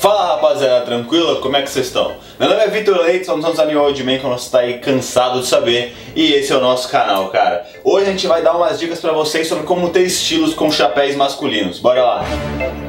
Fala rapaziada, tranquilo? Como é que vocês estão? Meu nome é Vitor Leite, somos um animal de man que você tá aí cansado de saber e esse é o nosso canal, cara. Hoje a gente vai dar umas dicas pra vocês sobre como ter estilos com chapéus masculinos. Bora lá! lembrando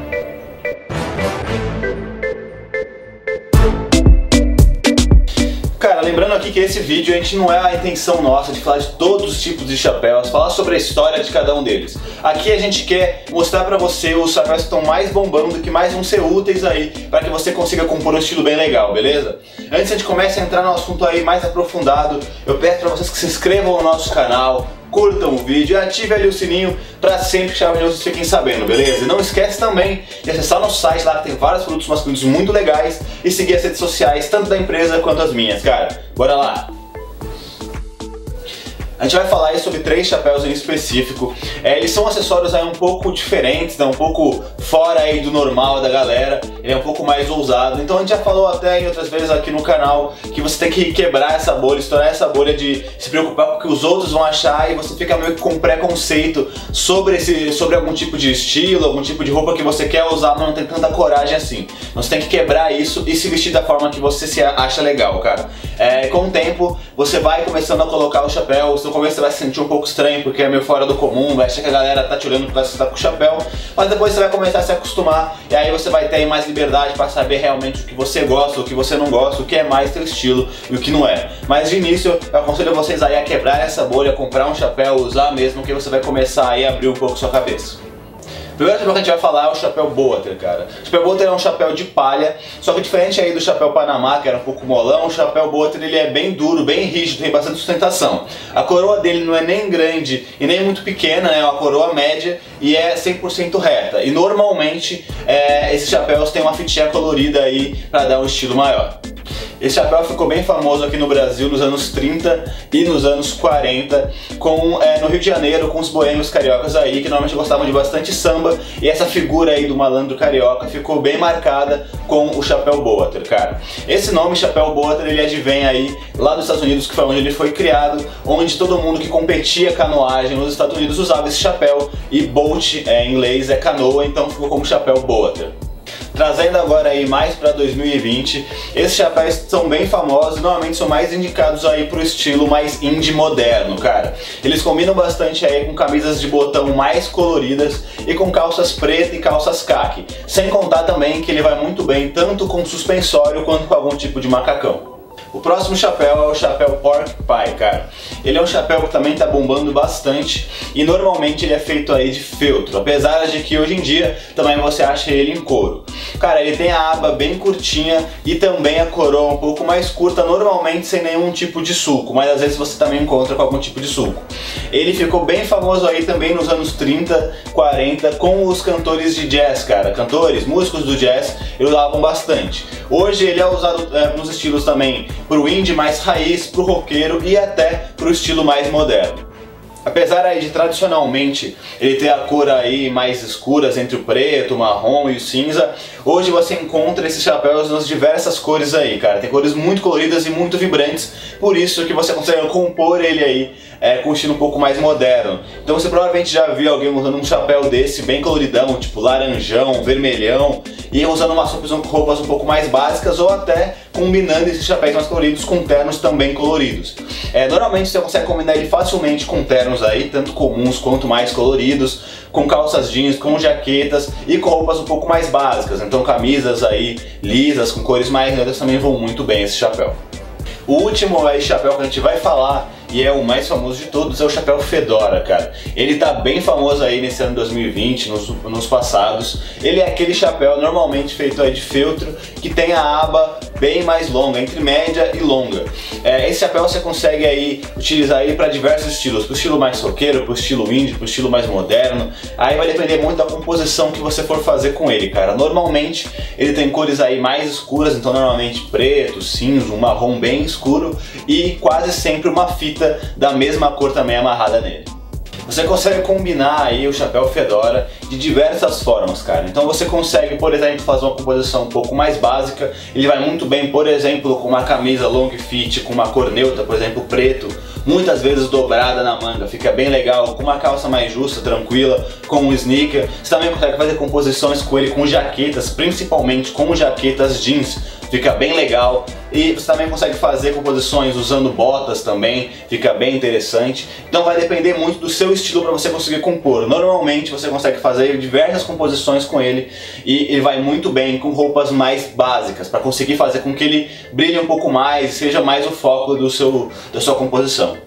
aqui que esse vídeo a gente não é a intenção nossa de falar de todos os tipos de chapéus, falar sobre a história de cada um deles. Aqui a gente quer mostrar pra você os chapéus que estão mais bombando, que mais vão ser úteis aí, para que você consiga compor um estilo bem legal, beleza? Antes a gente começar a entrar no assunto aí mais aprofundado, eu peço pra vocês que se inscrevam no nosso canal, curtam o vídeo e ative ali o sininho para sempre que vocês fiquem sabendo, beleza? E não esquece também de acessar nosso site lá que tem vários produtos masculinos muito legais e seguir as redes sociais, tanto da empresa quanto as minhas, cara. Bora lá! A gente vai falar aí sobre três chapéus em específico. É, eles são acessórios aí um pouco diferentes, né? um pouco fora aí do normal da galera. Ele é um pouco mais ousado. Então a gente já falou até em outras vezes aqui no canal que você tem que quebrar essa bolha, estourar essa bolha de se preocupar com o que os outros vão achar e você fica meio que com preconceito sobre esse, sobre algum tipo de estilo, algum tipo de roupa que você quer usar, mas não tem tanta coragem assim. Então você tem que quebrar isso e se vestir da forma que você se acha legal, cara. É, com o tempo você vai começando a colocar o chapéu no começo você vai se sentir um pouco estranho porque é meio fora do comum, vai achar que a galera tá te olhando porque você tá com chapéu, mas depois você vai começar a se acostumar e aí você vai ter mais liberdade para saber realmente o que você gosta, o que você não gosta, o que é mais teu estilo e o que não é. Mas de início, eu aconselho vocês aí a quebrar essa bolha, comprar um chapéu, usar mesmo, que você vai começar aí a abrir um pouco sua cabeça. Primeiro chapéu que a gente vai falar é o chapéu Boater, cara. O chapéu Boater é um chapéu de palha, só que diferente aí do chapéu Panamá, que era um pouco molão, o chapéu Boater ele é bem duro, bem rígido, tem bastante sustentação. A coroa dele não é nem grande e nem muito pequena, é uma coroa média e é 100% reta. E normalmente é, esses chapéus têm uma fitinha colorida aí para dar um estilo maior. Esse chapéu ficou bem famoso aqui no Brasil nos anos 30 e nos anos 40, com, é, no Rio de Janeiro, com os boêmios cariocas aí, que normalmente gostavam de bastante samba, e essa figura aí do malandro carioca ficou bem marcada com o chapéu Boater, cara. Esse nome, chapéu Boater, ele advém aí lá dos Estados Unidos, que foi onde ele foi criado, onde todo mundo que competia canoagem nos Estados Unidos usava esse chapéu, e boat é, em inglês é canoa, então ficou como chapéu Boater. Trazendo agora aí mais para 2020, esses chapéus são bem famosos, normalmente são mais indicados aí pro estilo mais indie moderno, cara. Eles combinam bastante aí com camisas de botão mais coloridas e com calças preta e calças caque. Sem contar também que ele vai muito bem tanto com suspensório quanto com algum tipo de macacão. O próximo chapéu é o chapéu Pork Pie, cara. Ele é um chapéu que também tá bombando bastante e normalmente ele é feito aí de feltro, apesar de que hoje em dia também você acha ele em couro. Cara, ele tem a aba bem curtinha e também a coroa um pouco mais curta, normalmente sem nenhum tipo de sulco, mas às vezes você também encontra com algum tipo de sulco. Ele ficou bem famoso aí também nos anos 30, 40 com os cantores de jazz, cara. Cantores, músicos do jazz, eles usavam bastante. Hoje ele é usado é, nos estilos também pro indie mais raiz, pro roqueiro e até pro estilo mais moderno. Apesar aí de tradicionalmente ele ter a cor aí mais escuras entre o preto, o marrom e o cinza, hoje você encontra esses chapéus nas diversas cores aí, cara. Tem cores muito coloridas e muito vibrantes, por isso que você consegue compor ele aí é, com um estilo um pouco mais moderno. Então você provavelmente já viu alguém usando um chapéu desse bem coloridão, tipo laranjão, vermelhão, e usando umas roupas um pouco mais básicas ou até combinando esses chapéus mais coloridos com ternos também coloridos. É, normalmente você consegue combinar ele facilmente com ternos aí, tanto comuns quanto mais coloridos, com calças jeans, com jaquetas e com roupas um pouco mais básicas. Então camisas aí lisas, com cores mais neutras também vão muito bem esse chapéu. O último aí, chapéu que a gente vai falar e é o mais famoso de todos, é o chapéu Fedora, cara. Ele tá bem famoso aí nesse ano 2020, nos, nos passados. Ele é aquele chapéu normalmente feito aí de feltro, que tem a aba bem mais longa, entre média e longa. É, esse chapéu você consegue aí utilizar aí para diversos estilos, pro estilo mais roqueiro, pro estilo indie, pro estilo mais moderno. Aí vai depender muito da composição que você for fazer com ele, cara. Normalmente ele tem cores aí mais escuras, então normalmente preto, cinza, um marrom bem escuro e quase sempre uma fita da mesma cor também amarrada nele. Você consegue combinar aí o chapéu fedora de diversas formas, cara. Então você consegue, por exemplo, fazer uma composição um pouco mais básica. Ele vai muito bem, por exemplo, com uma camisa long fit com uma cor neutra, por exemplo, preto, muitas vezes dobrada na manga, fica bem legal, com uma calça mais justa, tranquila, com um sneaker. Você também consegue fazer composições com ele com jaquetas, principalmente com jaquetas jeans, fica bem legal. E você também consegue fazer composições usando botas também, fica bem interessante. Então vai depender muito do seu estilo para você conseguir compor. Normalmente você consegue fazer diversas composições com ele e ele vai muito bem com roupas mais básicas, para conseguir fazer com que ele brilhe um pouco mais, seja mais o foco do seu, da sua composição.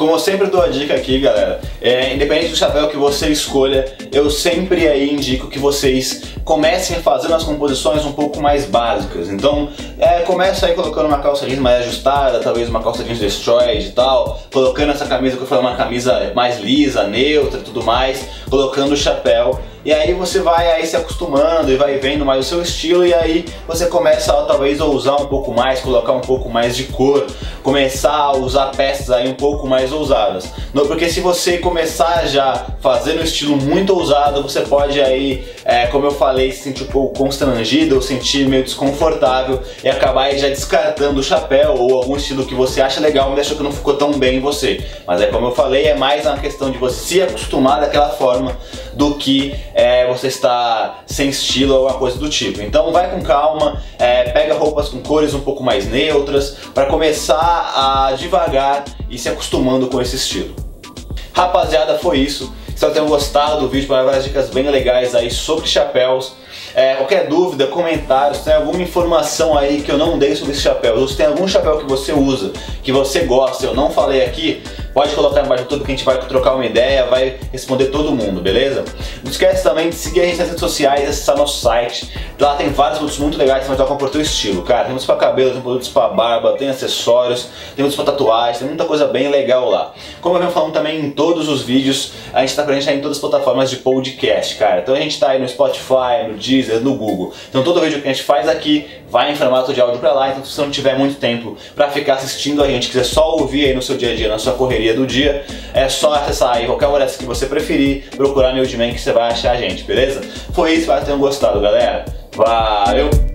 Como eu sempre dou a dica aqui, galera, é, independente do chapéu que você escolha, eu sempre aí indico que vocês comecem fazendo as composições um pouco mais básicas. Então, é, começa aí colocando uma calça jeans mais ajustada, talvez uma calça jeans destroyed e tal, colocando essa camisa que eu falei, uma camisa mais lisa, neutra e tudo mais, colocando o chapéu e aí você vai aí se acostumando e vai vendo mais o seu estilo e aí você começa a talvez a usar um pouco mais, colocar um pouco mais de cor, começar a usar peças aí um pouco mais ousadas. Porque se você começar já fazendo um estilo muito ousado, você pode aí, é, como eu falei, se sentir um pouco constrangido ou sentir meio desconfortável e acabar aí já descartando o chapéu ou algum estilo que você acha legal, mas achou que não ficou tão bem em você. Mas é como eu falei, é mais uma questão de você se acostumar daquela forma do que é, você está sem estilo ou alguma coisa do tipo. Então vai com calma, é, pega roupas com cores um pouco mais neutras para começar a devagar e se acostumando com esse estilo. Rapaziada, foi isso. Espero que tenham gostado do vídeo, para várias dicas bem legais aí sobre chapéus. É, qualquer dúvida, comentário, se tem alguma informação aí que eu não dei sobre esse chapéu, ou se tem algum chapéu que você usa, que você gosta, eu não falei aqui, pode colocar embaixo tudo que a gente vai trocar uma ideia, vai responder todo mundo, beleza? Não esquece também de seguir a gente nas redes sociais, acessar nosso site. Lá tem vários produtos muito legais que você vai trocar o teu estilo, cara. Tem para cabelo, tem produtos para barba, tem acessórios, tem produtos para tatuagem, tem muita coisa bem legal lá. Como eu venho falando também em todos os vídeos, a gente tá presente em todas as plataformas de podcast, cara. Então a gente tá aí no Spotify, no Deezer, no Google. Então todo vídeo que a gente faz aqui vai em formato de áudio para lá, então se você não tiver muito tempo para ficar assistindo a gente, quiser só ouvir aí no seu dia a dia, na sua correria do dia, é só acessar aí qualquer hora que você preferir, procurar Newdman que você vai achar a gente, beleza? Foi isso, espero que tenham gostado, galera. Valeu!